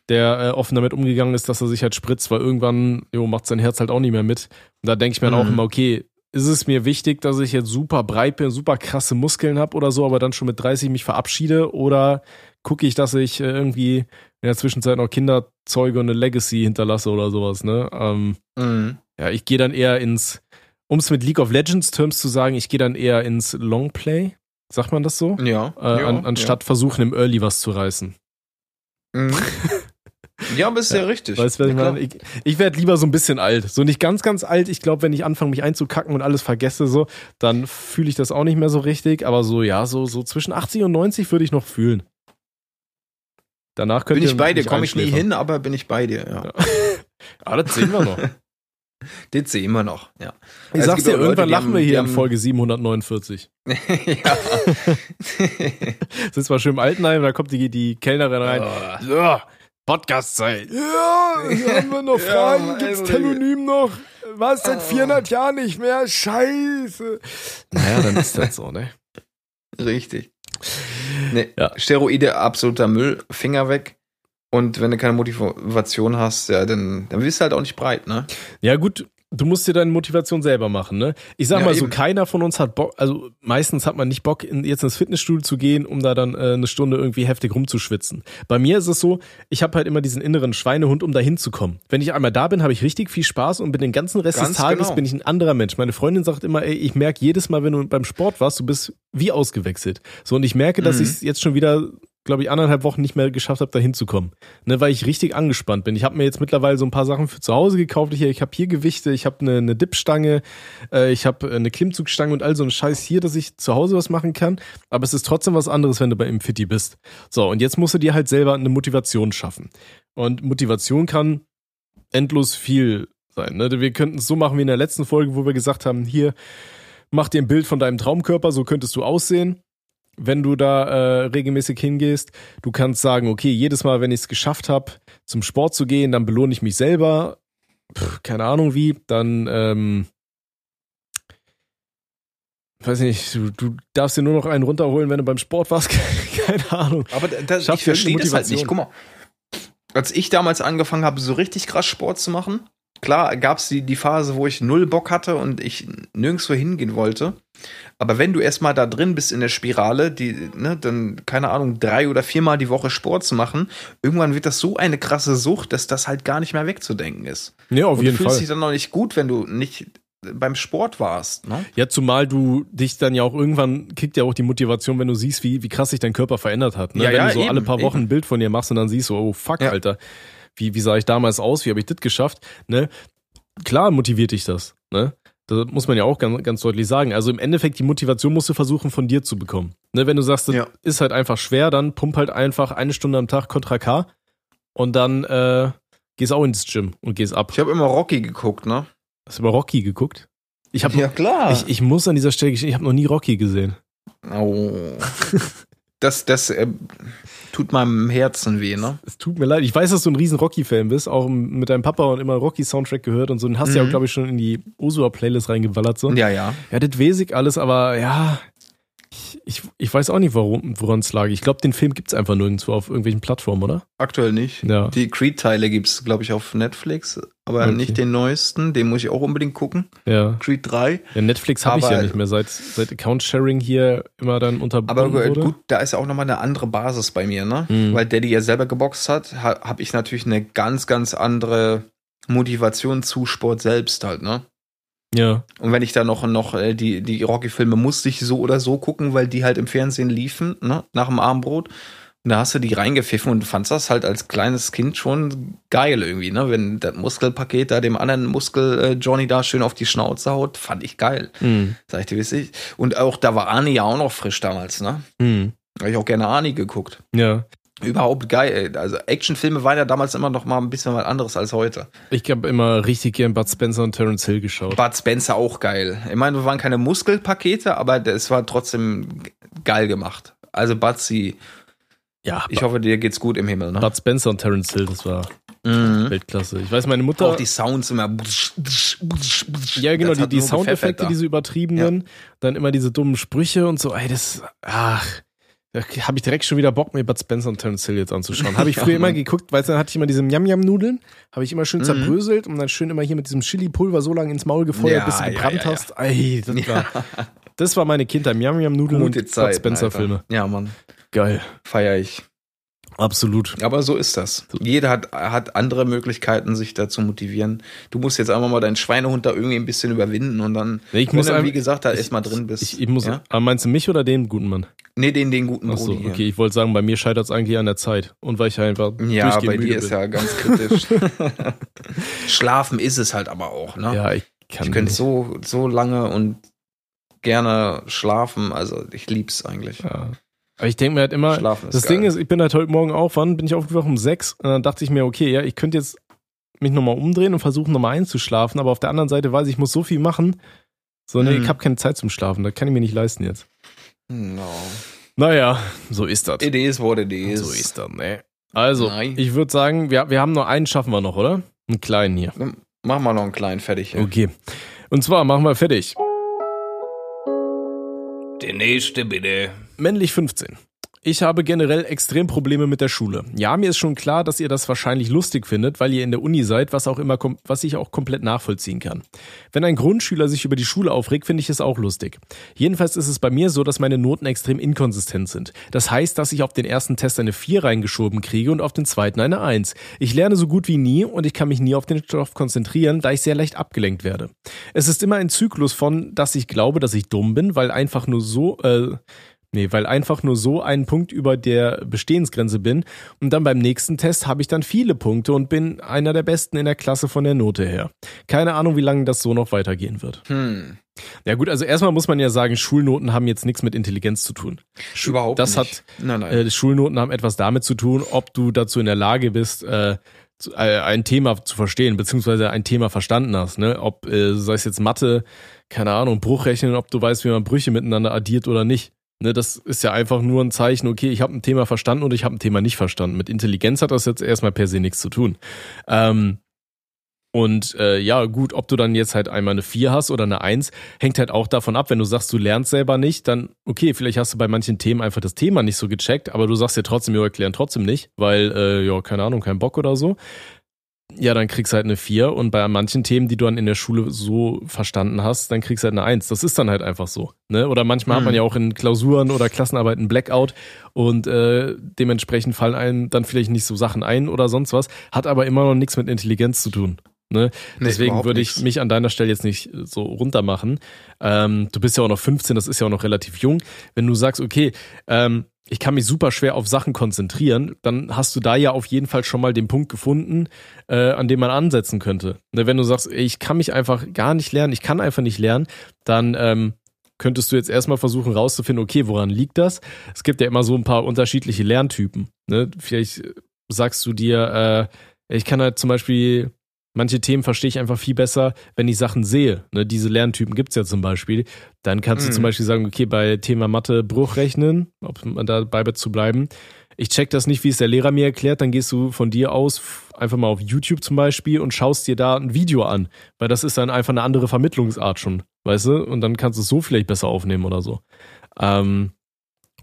der äh, offen damit umgegangen ist, dass er sich halt spritzt, weil irgendwann jo, macht sein Herz halt auch nicht mehr mit. Und da denke ich mir dann auch Mhm. immer, okay, ist es mir wichtig, dass ich jetzt super breit bin, super krasse Muskeln habe oder so, aber dann schon mit 30 mich verabschiede oder gucke ich, dass ich äh, irgendwie in der Zwischenzeit noch Kinder zeuge und eine Legacy hinterlasse oder sowas, ne? Ähm, Mhm. ja, ich gehe dann eher ins, um es mit League of Legends Terms zu sagen, ich gehe dann eher ins Longplay. Sagt man das so? Ja. Äh, ja, an, anstatt versuchen, im Early was zu reißen. Ja, mhm. ja aber ist ja, richtig. Weißt was ich Ja, meine? Ich, ich werde lieber so ein bisschen alt. So nicht ganz, ganz alt. Ich glaube, wenn ich anfange, mich einzukacken und alles vergesse, so, dann fühle ich das auch nicht mehr so richtig. Aber so, ja, so, so zwischen 80 und 90 würde ich noch fühlen. Danach könnt Bin ihr ich bei dir, komme ich nie hin, aber bin ich bei dir, ja. Ah, das sehen wir noch. Das sehen wir noch, ja. Ich Es sag's dir, Leute, irgendwann die lachen haben- wir hier in Folge 749. ja. Sitzt mal schön im Altenheim, da kommt die, die Kellnerin rein. Oh. Ja, Podcast-Zeit. Ja, haben wir noch Ja, Fragen? Mann, Gibt's Alter. Telonym noch? Was, seit 400 Jahren nicht mehr? Scheiße. Naja, dann ist das so, ne? Richtig. Nee, Ja. Steroide, absoluter Müll, Finger weg. Und wenn du keine Motivation hast, ja, dann, dann bist du halt auch nicht breit, ne? Ja, gut, du musst dir deine Motivation selber machen, ne? Ich sag Ja, mal so, eben. keiner von uns hat Bock, also meistens hat man nicht Bock, in, jetzt ins Fitnessstudio zu gehen, um da dann äh, eine Stunde irgendwie heftig rumzuschwitzen. Bei mir ist es so, ich habe halt immer diesen inneren Schweinehund, um da hinzukommen. Wenn ich einmal da bin, habe ich richtig viel Spaß und bin den ganzen Rest Ganz des Tages genau. bin ich ein anderer Mensch. Meine Freundin sagt immer, ey, ich merke jedes Mal, wenn du beim Sport warst, du bist wie ausgewechselt. So, und ich merke, dass Mhm. ich jetzt schon wieder glaube ich, anderthalb Wochen nicht mehr geschafft habe, da hinzukommen. Ne, weil ich richtig angespannt bin. Ich habe mir jetzt mittlerweile so ein paar Sachen für zu Hause gekauft. Ich, ich habe hier Gewichte, ich habe eine, eine Dipstange, äh, ich habe eine Klimmzugstange und all so ein Scheiß hier, dass ich zu Hause was machen kann. Aber es ist trotzdem was anderes, wenn du bei im Fitti bist. So, und jetzt musst du dir halt selber eine Motivation schaffen. Und Motivation kann endlos viel sein. Ne? Wir könnten es so machen wie in der letzten Folge, wo wir gesagt haben, hier, mach dir ein Bild von deinem Traumkörper, so könntest du aussehen wenn du da äh, regelmäßig hingehst. Du kannst sagen, okay, jedes Mal, wenn ich es geschafft habe, zum Sport zu gehen, dann belohne ich mich selber. Pff, keine Ahnung wie. Dann, ähm, weiß nicht, du, du darfst dir nur noch einen runterholen, wenn du beim Sport warst. keine Ahnung. Aber da, da, Schafft ich verstehe das halt nicht. Guck mal, als ich damals angefangen habe, so richtig krass Sport zu machen, klar gab es die, die Phase, wo ich null Bock hatte und ich nirgendwo hingehen wollte. Aber wenn du erstmal da drin bist in der Spirale, die, ne, dann, keine Ahnung, drei oder viermal die Woche Sport zu machen, irgendwann wird das so eine krasse Sucht, dass das halt gar nicht mehr wegzudenken ist. Ja, auf und jeden du fühlst Fall. dich dann noch nicht gut, wenn du nicht beim Sport warst. Ne? Ja, zumal du dich dann ja auch irgendwann kickt ja auch die Motivation, wenn du siehst, wie, wie krass sich dein Körper verändert hat. Ne? Ja, wenn ja, du so eben, alle paar Wochen eben. ein Bild von dir machst und dann siehst du, oh fuck, Ja. Alter, wie, wie sah ich damals aus, wie habe ich das geschafft? Ne? Klar motiviert dich das. Ne? Das muss man ja auch ganz, ganz deutlich sagen. Also im Endeffekt, die Motivation musst du versuchen, von dir zu bekommen. Ne? Wenn du sagst, das Ja. ist halt einfach schwer, dann pump halt einfach eine Stunde am Tag Contra K und dann äh, gehst auch ins Gym und gehst ab. Ich habe immer Rocky geguckt, ne? Hast du über Rocky geguckt? Ich habe Ja, klar. ich, ich muss an dieser Stelle gestehen, ich habe noch nie Rocky gesehen. Oh. Das, das äh, tut meinem Herzen weh, ne? Es tut mir leid. Ich weiß, dass du ein riesen Rocky-Fan bist, auch mit deinem Papa und immer Rocky-Soundtrack gehört und so. Den hast du ja auch, Mhm. glaube ich, schon in die Osua-Playlist reingewallert. So. Ja, ja. Ja, das ich alles, aber ja, ich, ich, ich weiß auch nicht, warum, woran es lag. Ich glaube, den Film gibt's einfach nirgendwo auf irgendwelchen Plattformen, oder? Aktuell nicht. Ja. Die Creed-Teile gibt's, glaube ich, auf Netflix, aber Okay. nicht den neuesten. Den muss ich auch unbedingt gucken. Ja. Creed 3. ja Netflix habe ich Aber- ja nicht mehr, seit, seit Account-Sharing hier immer dann Aber unterbunden wurde. gut, da ist ja auch nochmal eine andere Basis bei mir, ne? Mhm. Weil Daddy ja selber geboxt hat, ha, habe ich natürlich eine ganz, ganz andere Motivation zu Sport selbst halt, ne? Ja. Und wenn ich da noch, noch äh, die, die Rocky-Filme musste ich so oder so gucken, weil die halt im Fernsehen liefen, ne? Nach dem Abendbrot. Und da hast du die reingepfiffen und fandst das halt als kleines Kind schon geil irgendwie, ne? Wenn das Muskelpaket da dem anderen Muskel äh, Johnny da schön auf die Schnauze haut, fand ich geil. Mhm. Sag ich dir, wie ich. Und auch da war Arnie ja auch noch frisch damals, ne? Mhm. Da hab ich auch gerne Arnie geguckt. Ja. Überhaupt geil. Also Actionfilme waren ja damals immer noch mal ein bisschen was anderes als heute. Ich habe immer richtig gern Bud Spencer und Terence Hill geschaut. Bud Spencer auch geil. Ich meine, wir waren keine Muskelpakete, aber es war trotzdem geil gemacht. Also Budsy, ja, ich hoffe, dir geht's gut im Himmel, ne? Bud Spencer und Terence Hill, das war Mhm. Weltklasse. Ich weiß, meine Mutter. Auch die Sounds immer. ja, genau, die, die Soundeffekte, diese übertriebenen, dann immer diese dummen Sprüche und so, ey, das, ach, da habe ich direkt schon wieder Bock, mir Bud Spencer und Terence Hill jetzt anzuschauen. Habe ich früher Ja, immer Mann. geguckt, weil dann hatte ich immer diese Yam-Yam-Nudeln, habe ich immer schön Mhm. zerbröselt und dann schön immer hier mit diesem Chili-Pulver so lange ins Maul gefeuert, Ja, bis du gebrannt ja, hast. Ey, das war, das war meine Kindheit. Yam-Yam-Nudeln und Bud. Spencer-Filme. Ja, Mann. Geil. Feier ich. Absolut. Aber so ist das. Jeder hat, hat andere Möglichkeiten, sich da zu motivieren. Du musst jetzt einfach mal deinen Schweinehund da irgendwie ein bisschen überwinden und dann, Nee, ich muss einfach- wie gesagt, da erstmal drin bist. Ich, ich muss, ja? meinst du mich oder den guten Mann? Nee, den, den guten Achso, Brudi hier. okay, ich wollte sagen, bei mir scheitert es eigentlich an der Zeit. Und weil ich einfach Ja, bei dir ist bin. ja ganz kritisch. Schlafen ist es halt aber auch, ne? Ja, ich kann ich könnte so, so lange und gerne schlafen. Also ich lieb's eigentlich. Ja. Aber ich denke mir halt immer, Schlafen ist das geil. Ding ist, ich bin halt heute Morgen auf, wann bin ich aufgewacht? Um sechs. Und dann dachte ich mir, okay, ja, ich könnte jetzt mich nochmal umdrehen und versuchen, nochmal einzuschlafen. Aber auf der anderen Seite weiß ich, ich muss so viel machen. So, nee, Mhm. ich habe keine Zeit zum Schlafen. Das kann ich mir nicht leisten jetzt. No. Naja, so ist das. It is what it is. So ist das, ne? Also, Nein. ich würde sagen, wir, wir haben noch einen, schaffen wir noch, oder? Einen kleinen hier. Mach mal noch einen kleinen fertig. hier. Okay. Und zwar machen wir fertig. Der nächste bitte. Männlich 15. Ich habe generell extrem Probleme mit der Schule. Ja, mir ist schon klar, dass ihr das wahrscheinlich lustig findet, weil ihr in der Uni seid, was auch immer, was ich auch komplett nachvollziehen kann. Wenn ein Grundschüler sich über die Schule aufregt, finde ich es auch lustig. Jedenfalls ist es bei mir so, dass meine Noten extrem inkonsistent sind. Das heißt, dass ich auf den ersten Test eine 4 reingeschoben kriege und auf den zweiten eine 1. Ich lerne so gut wie nie und ich kann mich nie auf den Stoff konzentrieren, da ich sehr leicht abgelenkt werde. Es ist immer ein Zyklus von, dass ich glaube, dass ich dumm bin, weil einfach nur so, äh, Nee, weil einfach nur so einen Punkt über der Bestehensgrenze bin und dann beim nächsten Test habe ich dann viele Punkte und bin einer der Besten in der Klasse von der Note her. Keine Ahnung, wie lange das so noch weitergehen wird. Hm. Ja gut, also erstmal muss man ja sagen, Schulnoten haben jetzt nichts mit Intelligenz zu tun. Schu- Überhaupt das nicht. hat Nein, nein. äh, Schulnoten haben etwas damit zu tun, ob du dazu in der Lage bist, äh, äh, ein Thema zu verstehen, beziehungsweise ein Thema verstanden hast, ne? Ob, äh, sei es jetzt Mathe, keine Ahnung, Bruchrechnen, ob du weißt, wie man Brüche miteinander addiert oder nicht. Ne, das ist ja einfach nur ein Zeichen, okay, ich habe ein Thema verstanden und ich habe ein Thema nicht verstanden. Mit Intelligenz hat das jetzt erstmal per se nichts zu tun. Ähm, und äh, ja, gut, ob du dann jetzt halt einmal eine 4 hast oder eine 1, hängt halt auch davon ab, wenn du sagst, du lernst selber nicht, dann okay, vielleicht hast du bei manchen Themen einfach das Thema nicht so gecheckt, aber du sagst dir trotzdem, wir erklären trotzdem nicht, weil, äh, ja, keine Ahnung, kein Bock oder so. Ja, dann kriegst du halt eine 4 und bei manchen Themen, die du dann in der Schule so verstanden hast, dann kriegst du halt eine 1. Das ist dann halt einfach so. Ne? Oder manchmal hat man Mhm. ja auch in Klausuren oder Klassenarbeiten Blackout und äh, dementsprechend fallen einem dann vielleicht nicht so Sachen ein oder sonst was, hat aber immer noch nichts mit Intelligenz zu tun. Ne? Nee, Deswegen würde ich nichts. mich an deiner Stelle jetzt nicht so runtermachen. Ähm, du bist ja auch noch 15, das ist ja auch noch relativ jung. Wenn du sagst, okay, ähm, ich kann mich super schwer auf Sachen konzentrieren, dann hast du da ja auf jeden Fall schon mal den Punkt gefunden, äh, an dem man ansetzen könnte. Ne, wenn du sagst, ich kann mich einfach gar nicht lernen, ich kann einfach nicht lernen, dann ähm, könntest du jetzt erstmal versuchen rauszufinden, okay, woran liegt das? Es gibt ja immer so ein paar unterschiedliche Lerntypen. Ne? Vielleicht sagst du dir, äh, ich kann halt zum Beispiel manche Themen verstehe ich einfach viel besser, wenn ich Sachen sehe. Ne, diese Lerntypen gibt's ja zum Beispiel. Dann kannst du Mhm. zum Beispiel sagen, okay, bei Thema Mathe Bruchrechnen, ob man dabei zu bleiben. Ich check das nicht, wie es der Lehrer mir erklärt, dann gehst du von dir aus einfach mal auf YouTube zum Beispiel und schaust dir da ein Video an, weil das ist dann einfach eine andere Vermittlungsart schon, weißt du? Und dann kannst du es so vielleicht besser aufnehmen oder so. Ähm,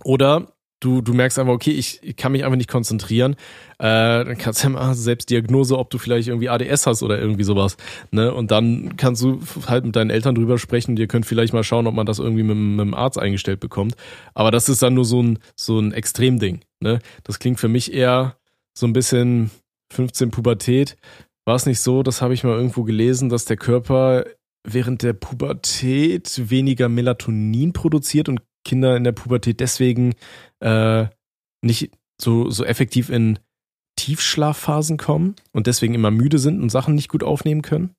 oder du, du merkst einfach, okay, ich, ich kann mich einfach nicht konzentrieren. Äh, dann kannst du ja mal Selbstdiagnose, ob du vielleicht irgendwie ADS hast oder irgendwie sowas. Ne? Und dann kannst du halt mit deinen Eltern drüber sprechen und ihr könnt vielleicht mal schauen, ob man das irgendwie mit, mit dem Arzt eingestellt bekommt. Aber das ist dann nur so ein, so ein Extremding. Ne? Das klingt für mich eher so ein bisschen 15 Pubertät. War es nicht so, das habe ich mal irgendwo gelesen, dass der Körper während der Pubertät weniger Melatonin produziert und Kinder in der Pubertät deswegen äh, nicht so, so effektiv in Tiefschlafphasen kommen und deswegen immer müde sind und Sachen nicht gut aufnehmen können?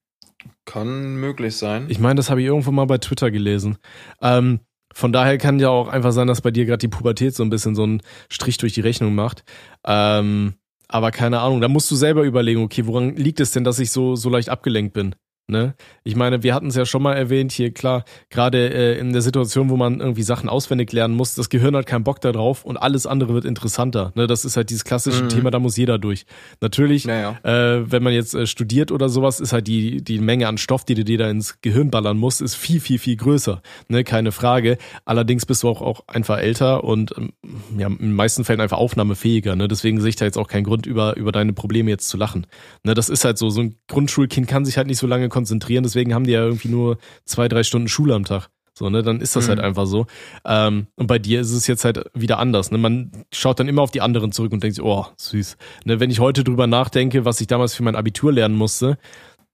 Kann möglich sein. Ich meine, das habe ich irgendwo mal bei Twitter gelesen. Ähm, von daher kann ja auch einfach sein, dass bei dir gerade die Pubertät so ein bisschen so einen Strich durch die Rechnung macht. Ähm, aber keine Ahnung, da musst du selber überlegen, okay, woran liegt es denn, dass ich so, so leicht abgelenkt bin? Ne? Ich meine, wir hatten es ja schon mal erwähnt hier, klar, gerade äh, in der Situation, wo man irgendwie Sachen auswendig lernen muss, das Gehirn hat keinen Bock darauf und alles andere wird interessanter. Ne? Das ist halt dieses klassische Mhm. Thema, da muss jeder durch. Natürlich, Naja. äh, wenn man jetzt äh, studiert oder sowas, ist halt die, die Menge an Stoff, die du dir da ins Gehirn ballern musst, ist viel, viel, viel größer. Ne? Keine Frage. Allerdings bist du auch, auch einfach älter und ähm, ja, in den meisten Fällen einfach aufnahmefähiger. Ne? Deswegen sehe ich da jetzt auch keinen Grund, über, über deine Probleme jetzt zu lachen. Ne? Das ist halt so. So ein Grundschulkind kann sich halt nicht so lange konzentrieren, deswegen haben die ja irgendwie nur zwei, drei Stunden Schule am Tag. So, ne, dann ist das Mhm. halt einfach so. Ähm, und bei dir ist es jetzt halt wieder anders. Ne? Man schaut dann immer auf die anderen zurück und denkt sich, oh, süß. Ne, wenn ich heute drüber nachdenke, was ich damals für mein Abitur lernen musste,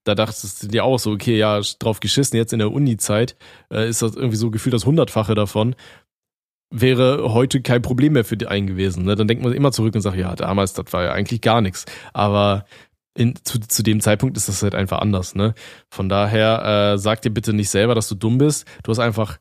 da dachtest du dir auch so, okay, ja, drauf geschissen, jetzt in der Uni-Zeit äh, ist das irgendwie so gefühlt das Hundertfache davon. Wäre heute kein Problem mehr für einen gewesen. Ne? Dann denkt man immer zurück und sagt, ja, damals, das war ja eigentlich gar nichts. Aber in, zu, zu dem Zeitpunkt ist das halt einfach anders. Ne? Von daher äh, sag dir bitte nicht selber, dass du dumm bist. Du hast einfach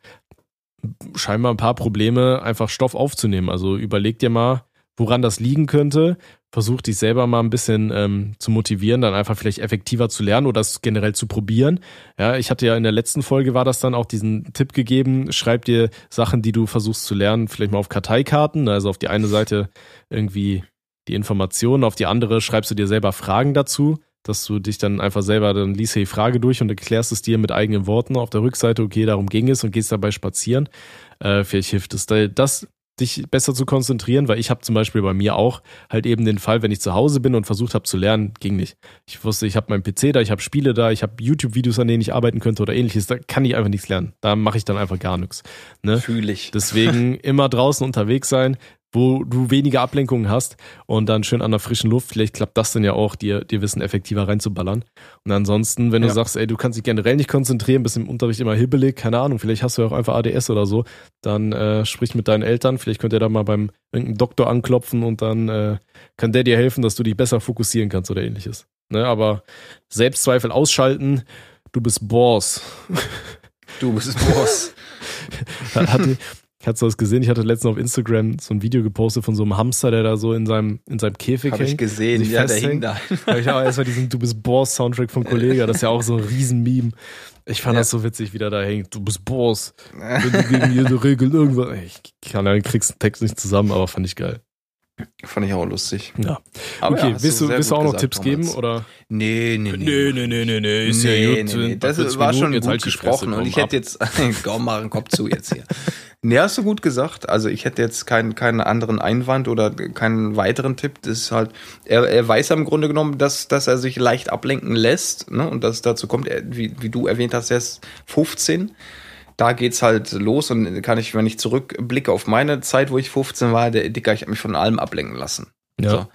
scheinbar ein paar Probleme, einfach Stoff aufzunehmen. Also überleg dir mal, woran das liegen könnte. Versuch dich selber mal ein bisschen ähm, zu motivieren, dann einfach vielleicht effektiver zu lernen oder es generell zu probieren. Ja, ich hatte ja in der letzten Folge war das dann auch diesen Tipp gegeben, schreib dir Sachen, die du versuchst zu lernen, vielleicht mal auf Karteikarten, also auf die eine Seite irgendwie die Informationen, auf die andere schreibst du dir selber Fragen dazu, dass du dich dann einfach selber, dann liest die Frage durch und erklärst es dir mit eigenen Worten auf der Rückseite, okay, darum ging es und gehst dabei spazieren. Äh, vielleicht hilft es da, das dich besser zu konzentrieren, weil ich habe zum Beispiel bei mir auch halt eben den Fall, wenn ich zu Hause bin und versucht habe zu lernen, ging nicht. Ich wusste, ich habe meinen PC da, ich habe Spiele da, ich habe YouTube-Videos, an denen ich arbeiten könnte oder ähnliches, da kann ich einfach nichts lernen. Da mache ich dann einfach gar nichts. Ne? Fühle ich. Deswegen immer draußen unterwegs sein, wo du weniger Ablenkungen hast und dann schön an der frischen Luft. Vielleicht klappt das dann ja auch, dir, dir Wissen effektiver reinzuballern. Und ansonsten, wenn du Ja. sagst, ey, du kannst dich generell nicht konzentrieren, bist im Unterricht immer hibbelig, keine Ahnung, vielleicht hast du ja auch einfach ADS oder so, dann äh, sprich mit deinen Eltern, vielleicht könnt ihr da mal beim irgendeinem Doktor anklopfen und dann äh, kann der dir helfen, dass du dich besser fokussieren kannst oder ähnliches. Ne, aber Selbstzweifel ausschalten, du bist Boss. Du bist Boss. hatte, hast du das gesehen? Ich hatte letztens auf Instagram so ein Video gepostet von so einem Hamster, der da so in seinem, in seinem Käfig Habe ich hängt. gesehen. Ja, der hing da. Da hab ich auch erstmal diesen Du bist Boss Soundtrack vom Kollega. Das ist ja auch so ein Riesen-Meme. Ich fand Ja. das so witzig, wie der da hängt. Du bist Boss. Wenn du gegen jede Regel irgendwas. Ich kann ja, kriegst den Text nicht zusammen, aber fand ich geil. Fand ich auch lustig. Ja. Aber okay, ja, willst du, willst du gut auch noch gesagt, Tipps Thomas. geben? Oder? Nee, nee, nee. nee, nee, nee, nee. nee, nee, nee. Das 40 war schon jetzt gut halt gesprochen Fresse, und ich hätte ab. jetzt, komm, mach den Kopf zu jetzt hier. Nee, hast du gut gesagt. Also ich hätte jetzt keinen, keinen anderen Einwand oder keinen weiteren Tipp. Das ist halt, er, er weiß ja im Grunde genommen, dass, dass er sich leicht ablenken lässt, ne? Und dass es dazu kommt, er, wie, wie du erwähnt hast, er ist 15. Da geht's halt los und kann ich, wenn ich zurückblicke auf meine Zeit, wo ich 15 war, der Dicker, ich habe mich von allem ablenken lassen. Ja. So.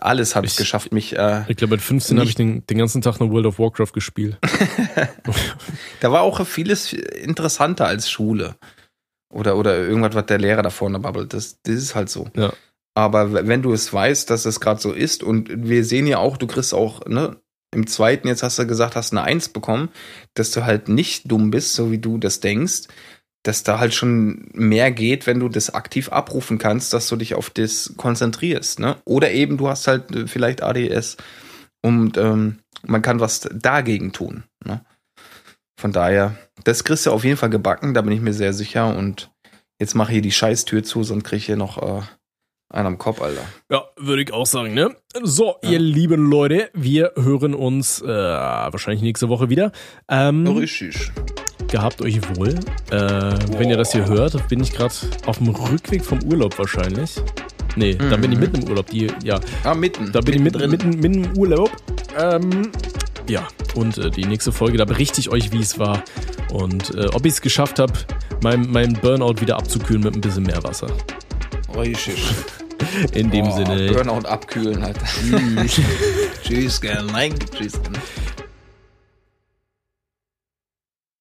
Alles habe ich Ich- geschafft, mich, äh, Ich glaube, mit 15 habe ich den, den ganzen Tag nur World of Warcraft gespielt. Da war auch vieles interessanter als Schule. Oder, oder irgendwas, was der Lehrer da vorne babbelt. Das, das ist halt so. Ja. Aber wenn du es weißt, dass es gerade so ist, und wir sehen ja auch, du kriegst auch, ne, im zweiten, jetzt hast du gesagt, hast eine Eins bekommen, dass du halt nicht dumm bist, so wie du das denkst, dass da halt schon mehr geht, wenn du das aktiv abrufen kannst, dass du dich auf das konzentrierst, ne? Oder eben du hast halt äh, vielleicht ADS und ähm, man kann was dagegen tun, ne? Von daher, das kriegst du auf jeden Fall gebacken, da bin ich mir sehr sicher. Und jetzt mache hier die Scheißtür zu, sonst krieg ich hier noch äh, einen am Kopf, Alter. Ja, würde ich auch sagen, ne? So, ihr lieben Leute, wir hören uns äh, wahrscheinlich nächste Woche wieder. Ähm, Richtig. gehabt euch wohl. Äh, wenn ihr das hier hört, bin ich gerade auf dem Rückweg vom Urlaub wahrscheinlich. Nee, da bin ich Mhm. mitten im Urlaub. Die, ja, Ah, mitten. da bin ich mitten, drin. mitten, mitten im Urlaub. Ähm, ja, und äh, die nächste Folge, da berichte ich euch, wie es war und äh, ob ich es geschafft habe, mein, mein Burnout wieder abzukühlen mit ein bisschen Meerwasser. Richtig. In dem Boah, Sinne. Burnout abkühlen, Alter. Tschüss. Tschüss, gern. Nein, tschüss, gern.